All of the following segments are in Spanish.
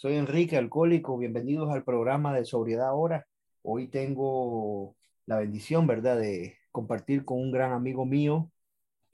Soy Enrique, alcohólico. Bienvenidos al programa de Sobriedad Ahora. Hoy tengo la bendición, ¿verdad?, de compartir con un gran amigo mío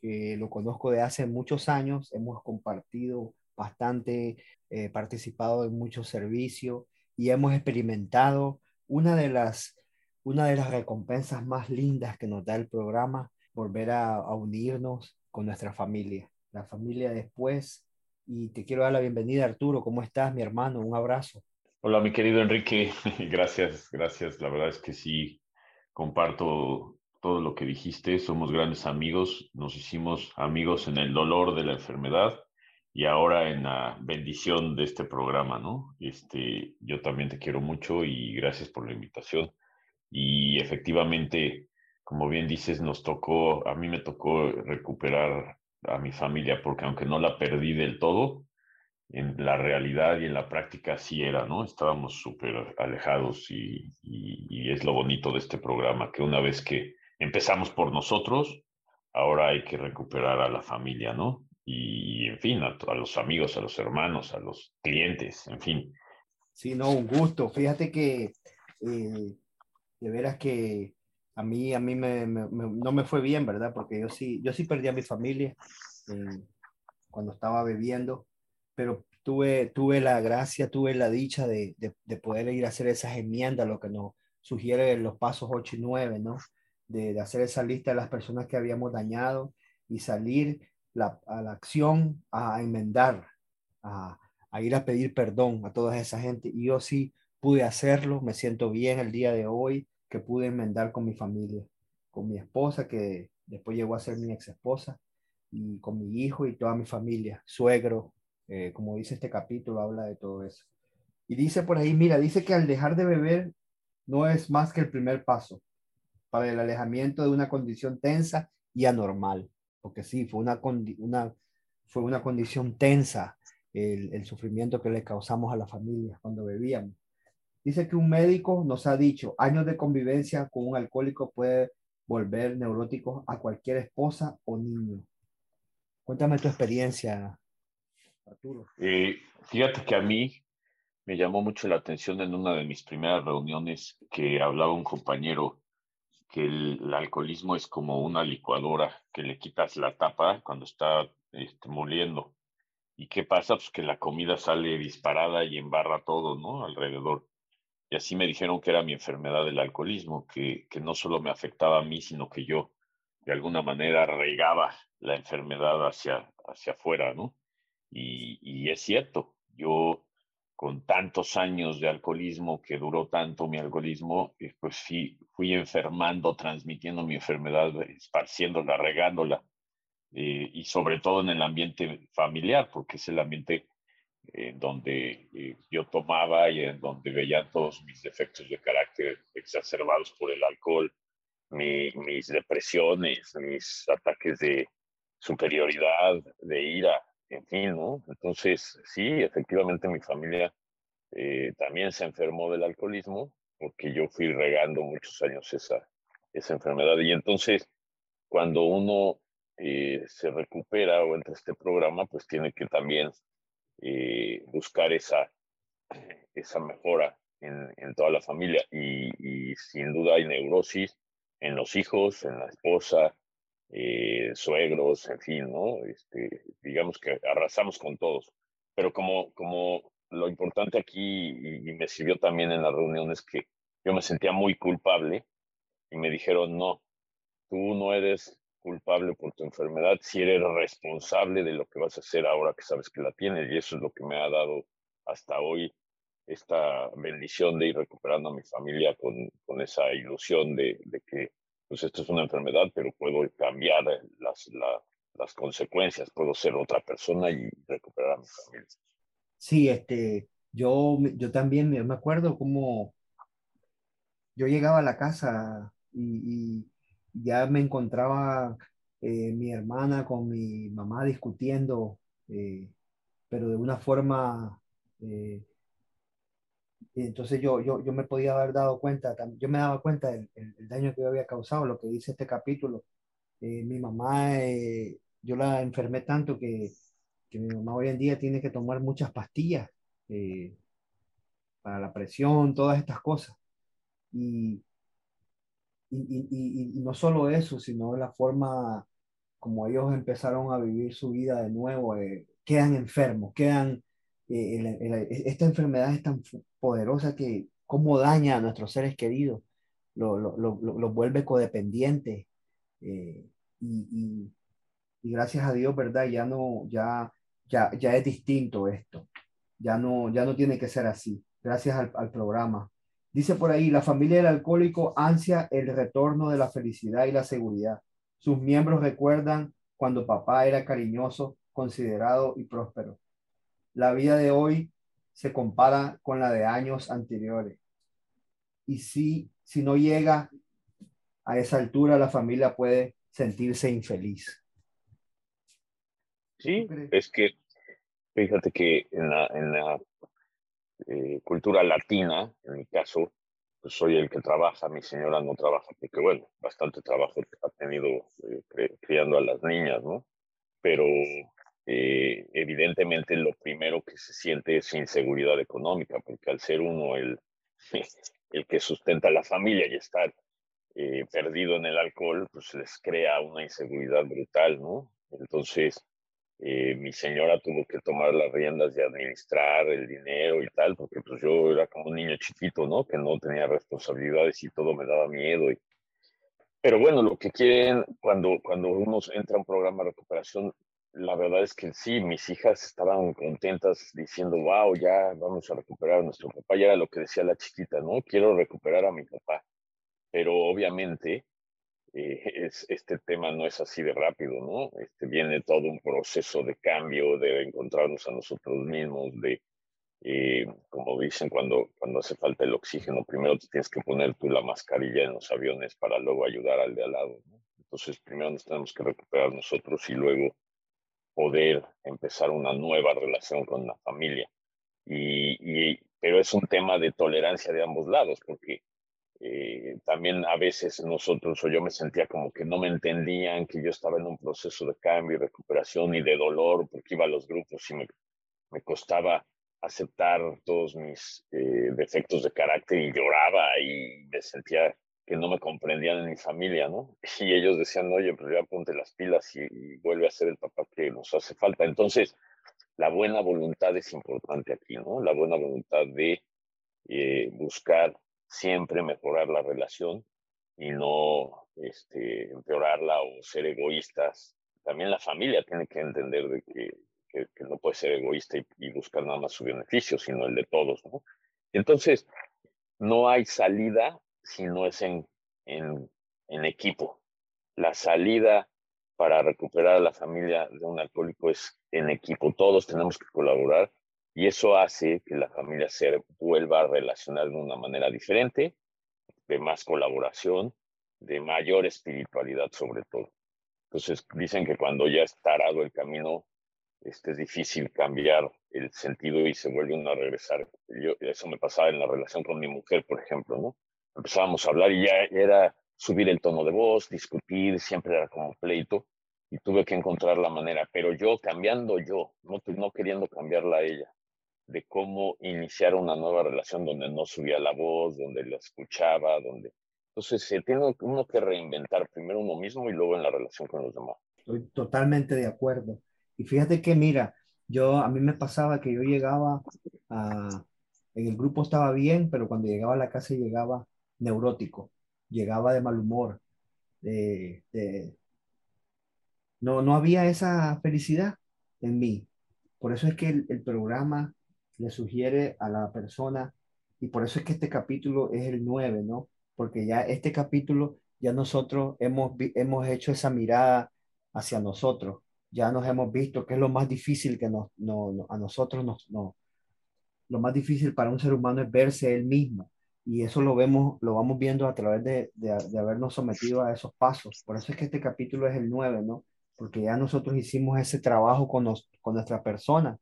que lo conozco de hace muchos años. Hemos compartido bastante, eh, participado en muchos servicios y hemos experimentado una de las una de las recompensas más lindas que nos da el programa, volver a, a unirnos con nuestra familia, la familia después. Y te quiero dar la bienvenida, Arturo. ¿Cómo estás, mi hermano? Un abrazo. Hola, mi querido Enrique. Gracias, gracias. La verdad es que sí, comparto todo lo que dijiste. Somos grandes amigos. Nos hicimos amigos en el dolor de la enfermedad y ahora en la bendición de este programa, ¿no? Este, yo también te quiero mucho y gracias por la invitación. Y efectivamente, como bien dices, nos tocó, a mí me tocó recuperar a mi familia, porque aunque no la perdí del todo, en la realidad y en la práctica sí era, ¿no? Estábamos súper alejados y, es lo bonito de este programa, que una vez que empezamos por nosotros, ahora hay que recuperar a la familia, ¿no? Y, en fin, a, a, los amigos, a los hermanos, a los clientes, en fin. Sí, no, un gusto. Fíjate que eh, de veras que a mí, a mí me, no me fue bien, ¿verdad? Porque yo sí, yo sí perdí a mi familia eh, cuando estaba bebiendo, pero tuve, tuve la gracia, tuve la dicha de, de, de, poder ir a hacer esas enmiendas, lo que nos sugiere los pasos 8 y 9, ¿no? De, de hacer esa lista de las personas que habíamos dañado y salir la, a la acción a enmendar, a, a ir a pedir perdón a toda esa gente. Y yo sí pude hacerlo, me siento bien el día de hoy, que pude enmendar con mi familia, con mi esposa, que después llegó a ser mi ex esposa, y con mi hijo y toda mi familia, suegro, eh, como dice este capítulo, habla de todo eso. Y dice por ahí, mira, dice que al dejar de beber no es más que el primer paso para el alejamiento de una condición tensa y anormal, porque sí, fue una, condición tensa el, el sufrimiento que le causamos a la familia cuando bebíamos. Dice que un médico nos ha dicho, años de convivencia con un alcohólico puede volver neuróticos a cualquier esposa o niño. Cuéntame tu experiencia, Arturo. Eh, fíjate que a mí me llamó mucho la atención en una de mis primeras reuniones que hablaba un compañero que el, alcoholismo es como una licuadora que le quitas la tapa cuando está este, moliendo. ¿Y qué pasa? Pues que la comida sale disparada y embarra todo, ¿no? Alrededor. Y así me dijeron que era mi enfermedad del alcoholismo, que, que no solo me afectaba a mí, sino que yo de alguna manera regaba la enfermedad hacia, hacia afuera, ¿no? Y, y es cierto, yo con tantos años de alcoholismo, que duró tanto mi alcoholismo, eh, pues fui enfermando, transmitiendo mi enfermedad, esparciéndola, regándola, eh, y sobre todo en el ambiente familiar, porque es el ambiente en donde eh, yo tomaba y en donde veía todos mis defectos de carácter exacerbados por el alcohol, mi, mis depresiones, mis ataques de superioridad, de ira, en fin, ¿no? Entonces, sí, efectivamente mi familia eh, también se enfermó del alcoholismo porque yo fui regando muchos años esa, esa enfermedad. Y entonces, cuando uno eh, se recupera o entra a este programa, pues tiene que también eh, buscar esa, esa mejora en, en toda la familia. Y, sin duda hay neurosis en los hijos, en la esposa, eh, suegros, en fin, ¿no? Este, digamos que arrasamos con todos. Pero como, como lo importante aquí, y, y me sirvió también en las reuniones, que yo me sentía muy culpable y me dijeron, no, tú no eres culpable por tu enfermedad, si eres responsable de lo que vas a hacer ahora que sabes que la tienes. Y eso es lo que me ha dado hasta hoy esta bendición de ir recuperando a mi familia con, con esa ilusión de, de, que pues esto es una enfermedad, pero puedo cambiar las, la, las consecuencias, puedo ser otra persona y recuperar a mi familia. Sí, este, yo, yo también me acuerdo como yo llegaba a la casa y, ya me encontraba eh, mi hermana con mi mamá discutiendo, eh, pero de una forma, eh, entonces yo, yo, yo me podía haber dado cuenta, yo me daba cuenta del, daño que yo había causado, lo que dice este capítulo. mi mamá, yo la enfermé tanto que, que, mi mamá hoy en día tiene que tomar muchas pastillas para la presión, todas estas cosas. Y, y, y, no solo eso, sino la forma como ellos empezaron a vivir su vida de nuevo, eh, quedan enfermos, quedan, eh, esta enfermedad es tan poderosa que cómo daña a nuestros seres queridos, los lo, lo, vuelve codependientes. Eh, y, y, gracias a Dios, ¿verdad? Ya no, ya, ya, ya es distinto esto. Ya no, ya no tiene que ser así. Gracias al, al programa. Dice por ahí, la familia del alcohólico ansia el retorno de la felicidad y la seguridad. Sus miembros recuerdan cuando papá era cariñoso, considerado y próspero. La vida de hoy se compara con la de años anteriores. Y si, si no llega a esa altura, la familia puede sentirse infeliz. Sí, es que fíjate que en la, en la eh, cultura latina, en mi caso, pues soy el que trabaja, mi señora no trabaja, porque bueno, bastante trabajo ha tenido eh, criando a las niñas, ¿no? Pero eh, evidentemente lo primero que se siente es inseguridad económica, porque al ser uno el, el que sustenta la familia y estar perdido en el alcohol, pues les crea una inseguridad brutal, ¿no? Entonces, eh, mi señora tuvo que tomar las riendas de administrar el dinero y tal, porque pues yo era como un niño chiquito, ¿no? Que no tenía responsabilidades y todo me daba miedo. Y... Pero bueno, lo que quieren cuando, cuando uno entra a un programa de recuperación, la verdad es que sí, mis hijas estaban contentas diciendo, wow, ya vamos a recuperar a nuestro papá. Ya era lo que decía la chiquita, ¿no? Quiero recuperar a mi papá. Pero obviamente eh, es, este tema no es así de rápido, ¿no? Este, viene todo un proceso de cambio, de encontrarnos a nosotros mismos, de, eh, como dicen, cuando, cuando hace falta el oxígeno, primero te tienes que poner tú la mascarilla en los aviones para luego ayudar al de al lado, ¿no? Entonces, primero nos tenemos que recuperar nosotros y luego poder empezar una nueva relación con la familia. Y, y, pero es un tema de tolerancia de ambos lados, porque eh, también a veces nosotros o yo me sentía como que no me entendían, que yo estaba en un proceso de cambio y recuperación y de dolor porque iba a los grupos y me, me costaba aceptar todos mis eh, defectos de carácter y lloraba y me sentía que no me comprendían en mi familia, ¿no? Y ellos decían, oye, pero ya ponte las pilas y, vuelve a ser el papá que nos hace falta. Entonces, la buena voluntad es importante aquí, ¿no? La buena voluntad de eh, buscar siempre mejorar la relación y no este, empeorarla o ser egoístas. También la familia tiene que entender de que, no puede ser egoísta y, buscar nada más su beneficio, sino el de todos. Entonces, no hay salida si no es en equipo. La salida para recuperar a la familia de un alcohólico es en equipo. Todos tenemos que colaborar y eso hace que la familia se vuelva a relacionar de una manera diferente, de más colaboración, de mayor espiritualidad sobre todo. Entonces dicen que cuando ya está tarado el camino, este, es difícil cambiar el sentido y se vuelve uno a regresar. Yo, eso me pasaba en la relación con mi mujer, por ejemplo, ¿no? Empezábamos a hablar y ya era subir el tono de voz, discutir, siempre era como pleito y tuve que encontrar la manera, pero yo cambiando yo, no, no queriendo cambiarla a ella de cómo iniciar una nueva relación donde no subía la voz, donde la escuchaba, donde... Entonces se tiene uno que reinventar primero uno mismo y luego en la relación con los demás. Estoy totalmente de acuerdo. Y fíjate que, mira, yo a mí me pasaba que yo llegaba a... En el grupo estaba bien, pero cuando llegaba a la casa llegaba neurótico, llegaba de mal humor, de, No, no había esa felicidad en mí. Por eso es que el programa le sugiere a la persona, y por eso es que este capítulo es el 9, ¿no? Porque ya este capítulo, ya nosotros hemos, hemos hecho esa mirada hacia nosotros, ya nos hemos visto que es lo más difícil que nos, no, a nosotros nos, no, lo más difícil para un ser humano es verse él mismo. Y eso lo vemos, lo vamos viendo a través de, de, de habernos sometido a esos pasos. Por eso es que este capítulo es el 9, ¿no? Porque ya nosotros hicimos ese trabajo con, nos, con nuestra persona.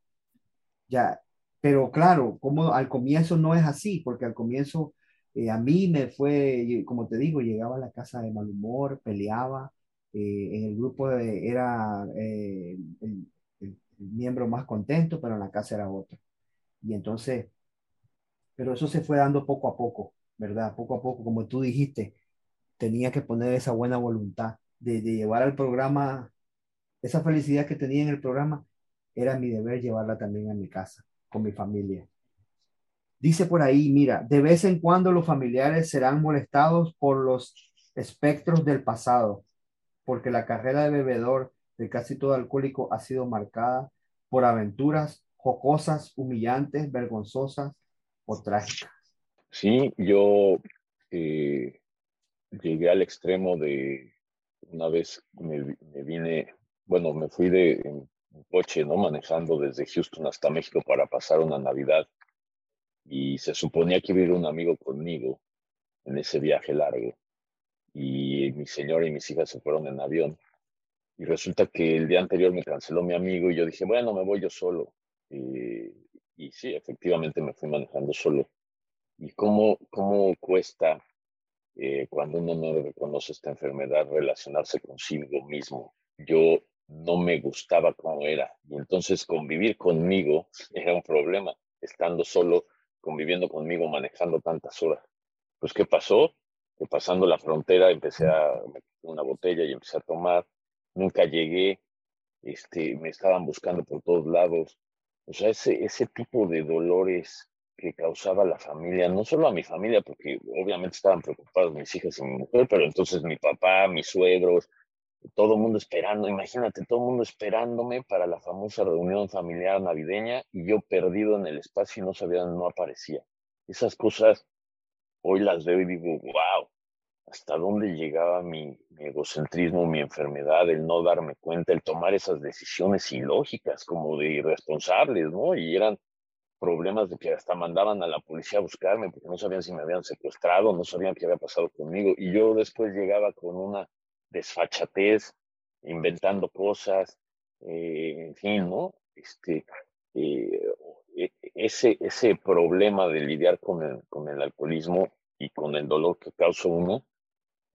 Ya, pero claro, como al comienzo no es así, porque al comienzo eh, a mí me fue, como te digo, llegaba a la casa de mal humor, peleaba, eh, en el grupo era eh, el, el, miembro más contento, pero en la casa era otro. Y entonces, pero eso se fue dando poco a poco, ¿verdad? Poco a poco, como tú dijiste, tenía que poner esa buena voluntad de, de llevar al programa, esa felicidad que tenía en el programa, era mi deber llevarla también a mi casa con mi familia. Dice por ahí, mira, de vez en cuando los familiares serán molestados por los espectros del pasado, porque la carrera de bebedor de casi todo alcohólico ha sido marcada por aventuras jocosas, humillantes, vergonzosas o trágicas. Sí, yo eh, llegué al extremo de una vez me, me vine, bueno, me fui de, un coche, ¿no? Manejando desde Houston hasta México para pasar una Navidad. Y se suponía que iba a un amigo conmigo en ese viaje largo. Y mi señora y mis hijas se fueron en avión. Y resulta que el día anterior me canceló mi amigo y yo dije, bueno, me voy yo solo. Y, y sí, efectivamente me fui manejando solo. Y cómo, cómo cuesta eh, cuando uno no reconoce esta enfermedad relacionarse consigo mismo. Yo no me gustaba como era. Y entonces convivir conmigo era un problema, estando solo, conviviendo conmigo, manejando tantas horas. Pues, ¿qué pasó? Que pasando la frontera empecé a una botella y empecé a tomar. Nunca llegué, este, me estaban buscando por todos lados. O sea, ese, ese tipo de dolores que causaba la familia, no solo a mi familia, porque obviamente estaban preocupados mis hijas y mi mujer, pero entonces mi papá, mis suegros, todo el mundo esperando, imagínate, todo el mundo esperándome para la famosa reunión familiar navideña y yo perdido en el espacio y no sabía, no aparecía. Esas cosas hoy las veo y digo, wow, hasta dónde llegaba mi, egocentrismo, mi enfermedad, el no darme cuenta, el tomar esas decisiones ilógicas como de irresponsables, ¿no? Y eran problemas de que hasta mandaban a la policía a buscarme porque no sabían si me habían secuestrado, no sabían qué había pasado conmigo. Y yo después llegaba con una desfachatez, inventando cosas, eh, en fin, ¿no? Este, eh, e, ese, ese problema de lidiar con el, con el alcoholismo y con el dolor que causa uno,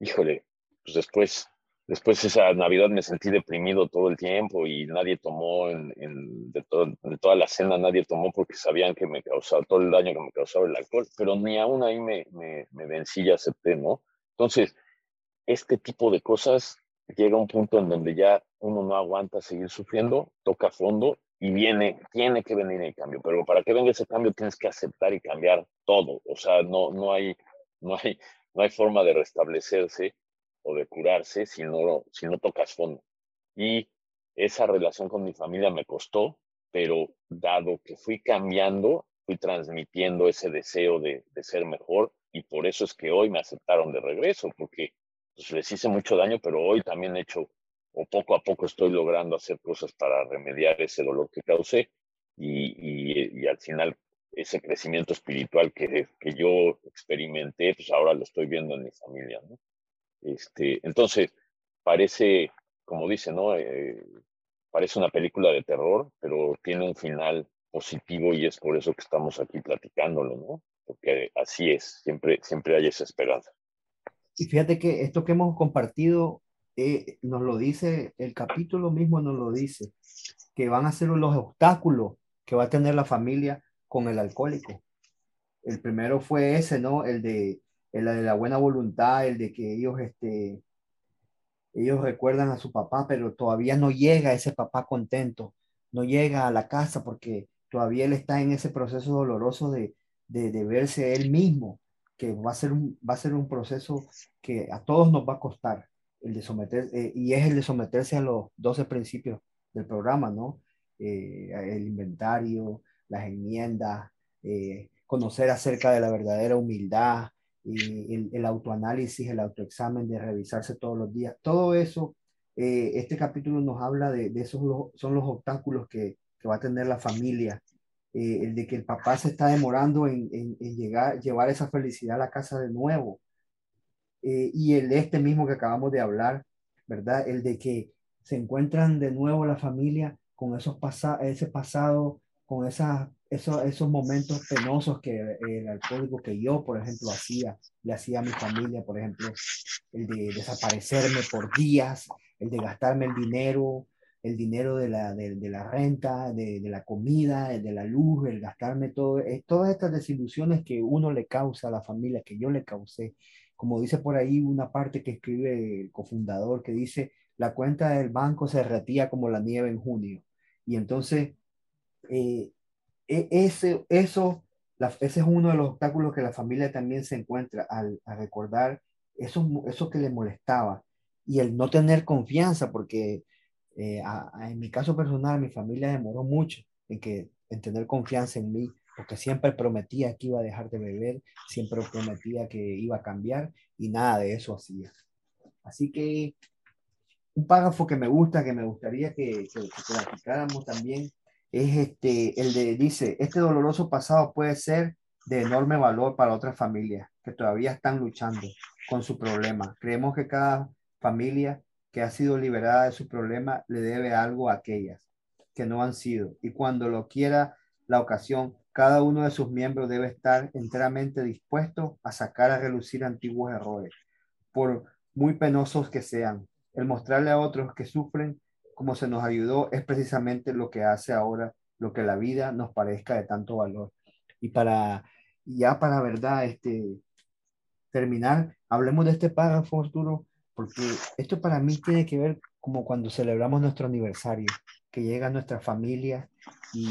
híjole, pues después, después esa Navidad me sentí deprimido todo el tiempo y nadie tomó en, en de, de, toda la cena, nadie tomó porque sabían que me causaba todo el daño que me causaba el alcohol, pero ni aún ahí me, me, me vencí y acepté, ¿no? Entonces, este tipo de cosas llega a un punto en donde ya uno no aguanta seguir sufriendo, toca fondo y viene, tiene que venir el cambio. Pero para que venga ese cambio tienes que aceptar y cambiar todo. O sea, no, no, hay, no, hay, no hay forma de restablecerse o de curarse si no, si no tocas fondo. Y esa relación con mi familia me costó, pero dado que fui cambiando, fui transmitiendo ese deseo de, de ser mejor y por eso es que hoy me aceptaron de regreso, porque pues les hice mucho daño, pero hoy también he hecho, o poco a poco estoy logrando hacer cosas para remediar ese dolor que causé y, y, al final ese crecimiento espiritual que, que, yo experimenté, pues ahora lo estoy viendo en mi familia, ¿no? Este, entonces, parece, como dice, ¿no? Eh, parece una película de terror, pero tiene un final positivo y es por eso que estamos aquí platicándolo, ¿no? Porque así es, siempre, siempre hay esa esperanza. Y fíjate que esto que hemos compartido eh, nos lo dice, el capítulo mismo nos lo dice, que van a ser los obstáculos que va a tener la familia con el alcohólico. El primero fue ese, ¿no? El de, el de la buena voluntad, el de que ellos, este, ellos recuerdan a su papá, pero todavía no llega ese papá contento, no llega a la casa porque todavía él está en ese proceso doloroso de, de, de verse él mismo que va a ser un, va a ser un proceso que a todos nos va a costar el someter, eh, y es el de someterse a los 12 principios del programa, ¿no? Eh, el inventario, las enmiendas, eh, conocer acerca de la verdadera humildad, y el, el, autoanálisis, el autoexamen de revisarse todos los días. Todo eso, este capítulo nos habla de, de esos son los obstáculos que, que, va a tener la familia eh, el de que el papá se está demorando en, en, llegar, llevar esa felicidad a la casa de nuevo. Eh, y el este mismo que acabamos de hablar, ¿verdad? El de que se encuentran de nuevo la familia con esos pasa ese pasado, con esas, esos, esos momentos penosos que el alcohólico que yo, por ejemplo, hacía, le hacía a mi familia, por ejemplo, el de desaparecerme por días, el de gastarme el dinero, el dinero de la, de, la renta, de, la comida, de la luz, el gastarme todo, eh, todas estas desilusiones que uno le causa a la familia, que yo le causé. Como dice por ahí una parte que escribe el cofundador, que dice, la cuenta del banco se derretía como la nieve en junio. Y entonces, eh, e, ese, eso, ese es uno de los obstáculos que la familia también se encuentra al, recordar eso, eso que le molestaba y el no tener confianza, porque eh, en mi caso personal, mi familia demoró mucho en, que, en tener confianza en mí, porque siempre prometía que iba a dejar de beber, siempre prometía que iba a cambiar y nada de eso hacía. Así que un párrafo que me gusta, que me gustaría que, que, que también, es este, el de, dice, este doloroso pasado puede ser de enorme valor para otras familias que todavía están luchando con su problema. Creemos que cada familia que ha sido liberada de su problema le debe algo a aquellas que no han sido. Y cuando lo quiera la ocasión, cada uno de sus miembros debe estar enteramente dispuesto a sacar a relucir antiguos errores, por muy penosos que sean. El mostrarle a otros que sufren como se nos ayudó es precisamente lo que hace ahora lo que la vida nos parezca de tanto valor. Y para, ya para verdad, este, terminar, hablemos de este párrafo, Arturo, porque esto para mí tiene que ver como cuando celebramos nuestro aniversario, que llega nuestra familia y,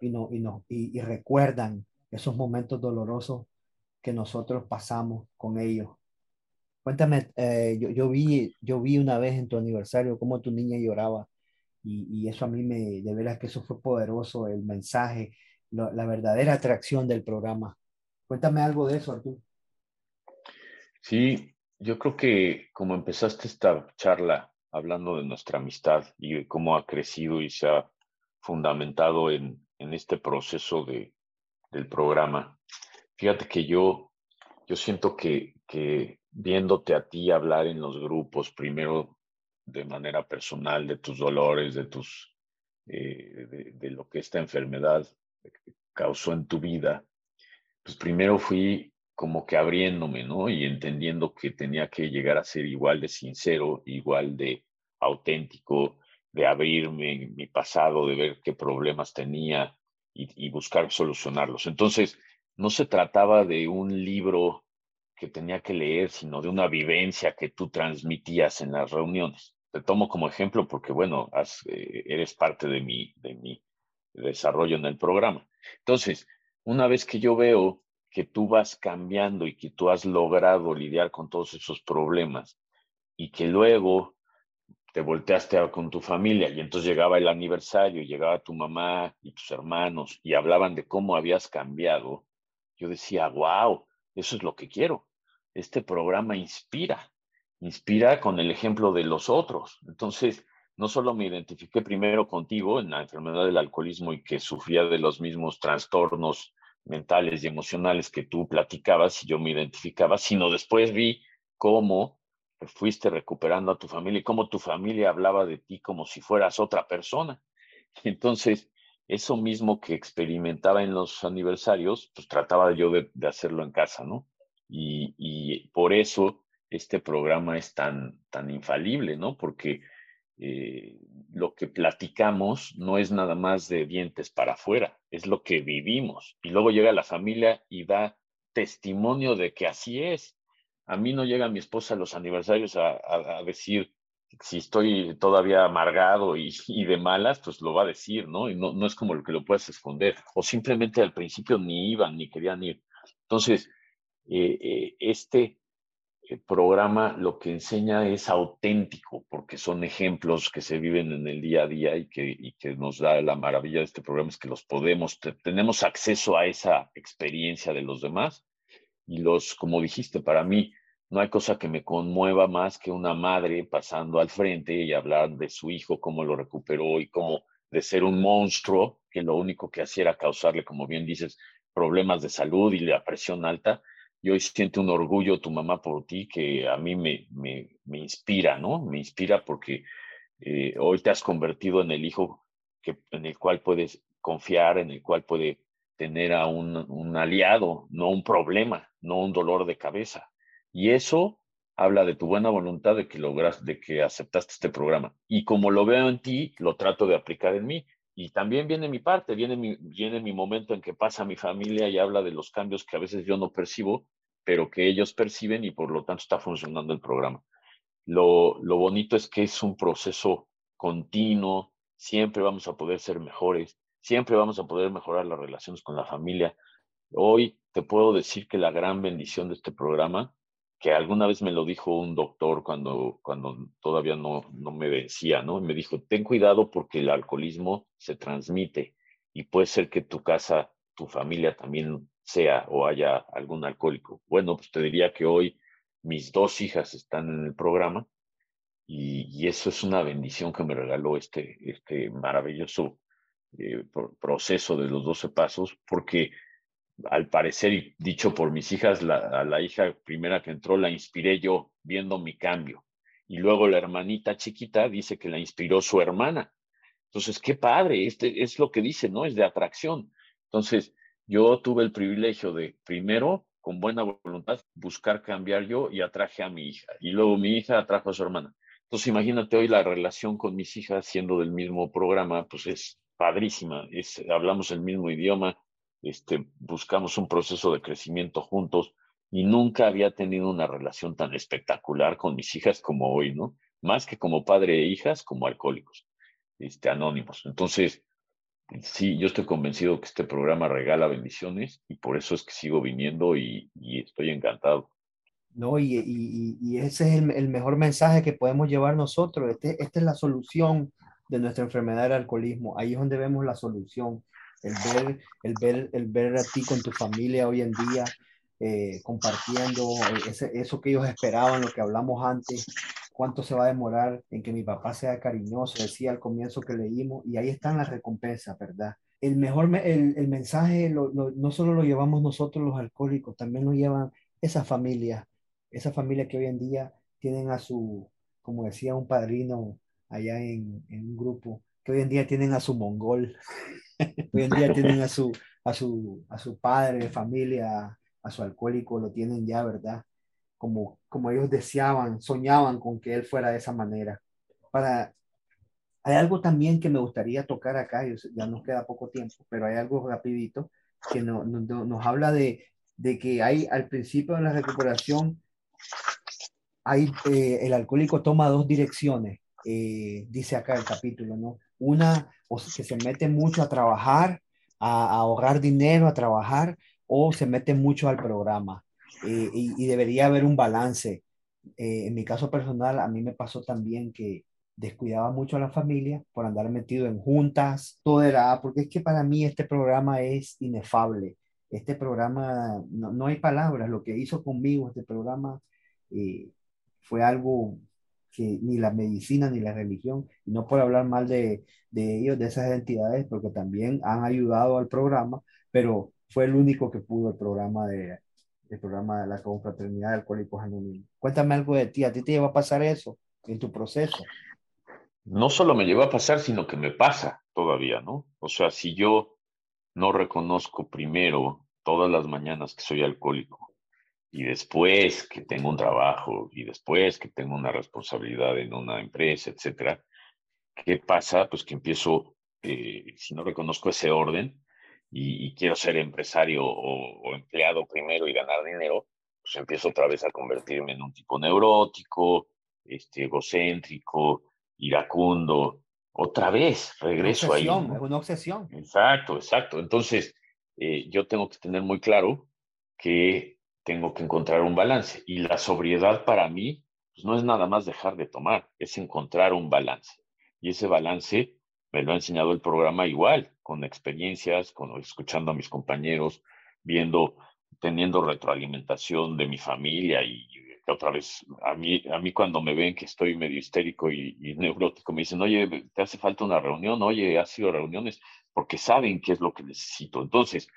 y, no, y, y, recuerdan esos momentos dolorosos que nosotros pasamos con ellos. Cuéntame, eh, yo, yo, vi, yo vi una vez en tu aniversario cómo tu niña lloraba y, y, eso a mí me, de veras que eso fue poderoso, el mensaje, la verdadera atracción del programa. Cuéntame algo de eso, Arturo. Sí, yo creo que como empezaste esta charla hablando de nuestra amistad y de cómo ha crecido y se ha fundamentado en, en este proceso de, del programa, fíjate que yo, yo siento que, que viéndote a ti hablar en los grupos, primero de manera personal, de tus dolores, de, tus, eh, de, de, lo que esta enfermedad causó en tu vida, pues primero fui como que abriéndome, ¿no? Y entendiendo que tenía que llegar a ser igual de sincero, igual de auténtico, de abrirme mi pasado, de ver qué problemas tenía y, buscar solucionarlos. Entonces, no se trataba de un libro que tenía que leer, sino de una vivencia que tú transmitías en las reuniones. Te tomo como ejemplo porque, bueno, eh, eres parte de mi, de mi desarrollo en el programa. Entonces, una vez que yo veo que tú vas cambiando y que tú has logrado lidiar con todos esos problemas y que luego te volteaste con tu familia y entonces llegaba el aniversario, llegaba tu mamá y tus hermanos y hablaban de cómo habías cambiado, yo decía, wow, eso es lo que quiero. Este programa inspira, inspira con el ejemplo de los otros. Entonces, no solo me identifiqué primero contigo en la enfermedad del alcoholismo y que sufría de los mismos trastornos mentales y emocionales que tú platicabas y yo me identificaba, sino después vi cómo fuiste recuperando a tu familia y cómo tu familia hablaba de ti como si fueras otra persona. Entonces, eso mismo que experimentaba en los aniversarios, pues trataba yo de, hacerlo en casa, ¿no? Y, y, por eso este programa es tan, tan infalible, ¿no? Porque eh, lo que platicamos no es nada más de dientes para afuera, es lo que vivimos. Y luego llega la familia y da testimonio de que así es. A mí no llega mi esposa los aniversarios a, decir si estoy todavía amargado y, de malas, pues lo va a decir, ¿no? Y no, es como lo que lo puedes esconder. O simplemente al principio ni iban ni querían ir. Entonces, eh, eh, este programa lo que enseña es auténtico, porque son ejemplos que se viven en el día a día y que, nos da la maravilla de este programa es que los podemos, tenemos acceso a esa experiencia de los demás y los, como dijiste, para mí no hay cosa que me conmueva más que una madre pasando al frente y hablar de su hijo, cómo lo recuperó y cómo de ser un monstruo que lo único que hacía era causarle, como bien dices, problemas de salud y la presión alta. Y hoy un orgullo tu mamá por ti que a mí me, me, me inspira, ¿no? Me inspira porque eh, hoy te has convertido en el hijo que, en el cual puedes confiar, en el cual puede tener a un, un aliado, no un problema, no un dolor de cabeza. Y eso habla de tu buena voluntad de que logras, de que aceptaste este programa. Y como lo veo en ti, lo trato de aplicar en mí. Y también viene mi parte, viene mi, viene mi momento en que pasa mi familia y habla de los cambios que a veces yo no percibo, pero que ellos perciben y por lo tanto está funcionando el programa. Lo, lo bonito es que es un proceso continuo, siempre vamos a poder ser mejores, siempre vamos a poder mejorar las relaciones con la familia. Hoy te puedo decir que la gran bendición de este programa que alguna vez me lo dijo un doctor cuando, cuando todavía no, no me vencía, ¿no? Me dijo, ten cuidado porque el alcoholismo se transmite y puede ser que tu casa, tu familia también sea o haya algún alcohólico. Bueno, pues te diría que hoy mis dos hijas están en el programa y, eso es una bendición que me regaló este, este maravilloso eh, proceso de los 12 pasos, porque al parecer, y dicho por mis hijas, la, a la hija primera que entró la inspiré yo viendo mi cambio. Y luego la hermanita chiquita dice que la inspiró su hermana. Entonces, qué padre, este es lo que dice, ¿no? Es de atracción. Entonces, yo tuve el privilegio de, primero, con buena voluntad, buscar cambiar yo y atraje a mi hija. Y luego mi hija atrajo a su hermana. Entonces, imagínate hoy la relación con mis hijas siendo del mismo programa, pues es padrísima. Es, hablamos el mismo idioma, este, buscamos un proceso de crecimiento juntos y nunca había tenido una relación tan espectacular con mis hijas como hoy, ¿no? Más que como padre e hijas, como alcohólicos, este, anónimos. Entonces, sí, yo estoy convencido que este programa regala bendiciones y por eso es que sigo viniendo y, estoy encantado. No, y, ese es el, el, mejor mensaje que podemos llevar nosotros. Este, esta es la solución de nuestra enfermedad del alcoholismo. Ahí es donde vemos la solución el ver, el ver, el ver a ti con tu familia hoy en día, eh, compartiendo ese, eso que ellos esperaban, lo que hablamos antes, cuánto se va a demorar en que mi papá sea cariñoso, decía al comienzo que leímos, y ahí están las recompensas, ¿verdad? El mejor, el, el mensaje no solo lo llevamos nosotros los alcohólicos, también lo llevan esas familias, esa familia que hoy en día tienen a su, como decía un padrino allá en, en un grupo, que hoy en día tienen a su mongol, Hoy en día tienen a su, a su, a su padre, familia, a su alcohólico, lo tienen ya, ¿verdad? Como, como ellos deseaban, soñaban con que él fuera de esa manera. Para, hay algo también que me gustaría tocar acá, ya nos queda poco tiempo, pero hay algo rapidito que no, nos habla de, de, que hay al principio de la recuperación, hay, eh, el alcohólico toma dos direcciones, eh, dice acá el capítulo, ¿no? Una o que se mete mucho a trabajar, a, ahorrar dinero, a trabajar, o se mete mucho al programa. Eh, y, debería haber un balance. Eh, en mi caso personal, a mí me pasó también que descuidaba mucho a la familia por andar metido en juntas, todo era, porque es que para mí este programa es inefable. Este programa, no, no hay palabras, lo que hizo conmigo este programa eh, fue algo que ni la medicina ni la religión, y no por hablar mal de, de ellos, de esas entidades, porque también han ayudado al programa, pero fue el único que pudo el programa de el programa de la confraternidad de alcohólicos anónimos. Cuéntame algo de ti, ¿a ti te lleva a pasar eso en tu proceso? No solo me lleva a pasar, sino que me pasa todavía, ¿no? O sea, si yo no reconozco primero todas las mañanas que soy alcohólico, y después que tengo un trabajo y después que tengo una responsabilidad en una empresa, etcétera, ¿qué pasa? Pues que empiezo, eh, si no reconozco ese orden y, quiero ser empresario o, empleado primero y ganar dinero, pues empiezo otra vez a convertirme en un tipo neurótico, este, egocéntrico, iracundo. Otra vez regreso ahí. Una obsesión. Exacto, exacto. Entonces, eh, yo tengo que tener muy claro que tengo que encontrar un balance. Y la sobriedad para mí pues no es nada más dejar de tomar, es encontrar un balance. Y ese balance me lo ha enseñado el programa igual, con experiencias, con escuchando a mis compañeros, viendo, teniendo retroalimentación de mi familia y otra vez, a mí, a mí cuando me ven que estoy medio histérico y, neurótico, me dicen, oye, te hace falta una reunión, oye, ha sido reuniones, porque saben qué es lo que necesito. Entonces,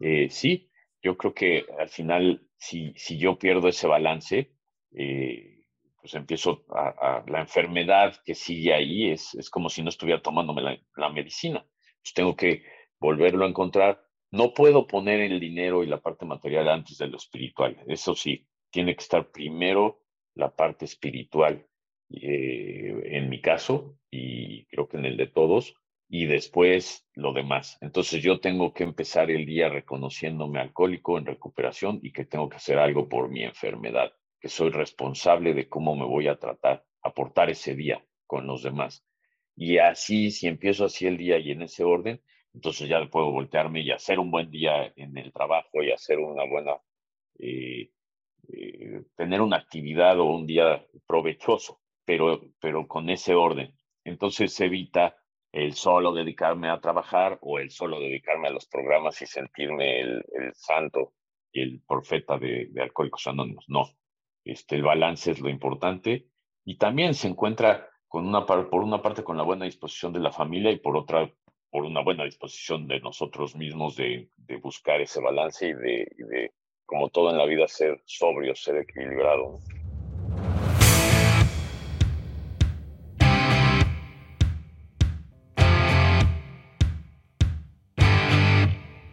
eh, sí, yo creo que al final, si, si yo pierdo ese balance, eh, pues empiezo a, la enfermedad que sigue ahí, es, es como si no estuviera tomándome la, la medicina. Pues tengo que volverlo a encontrar. No puedo poner el dinero y la parte material antes de lo espiritual. Eso sí, tiene que estar primero la parte espiritual, eh, en mi caso, y creo que en el de todos, y después lo demás. Entonces yo tengo que empezar el día reconociéndome alcohólico en recuperación y que tengo que hacer algo por mi enfermedad, que soy responsable de cómo me voy a tratar, aportar ese día con los demás. Y así, si empiezo así el día y en ese orden, entonces ya puedo voltearme y hacer un buen día en el trabajo y hacer una buena eh, eh, tener una actividad o un día provechoso, pero, pero con ese orden. Entonces se evita el solo dedicarme a trabajar o el solo dedicarme a los programas y sentirme el, santo y el profeta de, Alcohólicos Anónimos. No, este, el balance es lo importante y también se encuentra con una, por una parte con la buena disposición de la familia y por otra por una buena disposición de nosotros mismos de, buscar ese balance y de como todo en la vida, ser sobrio, ser equilibrado.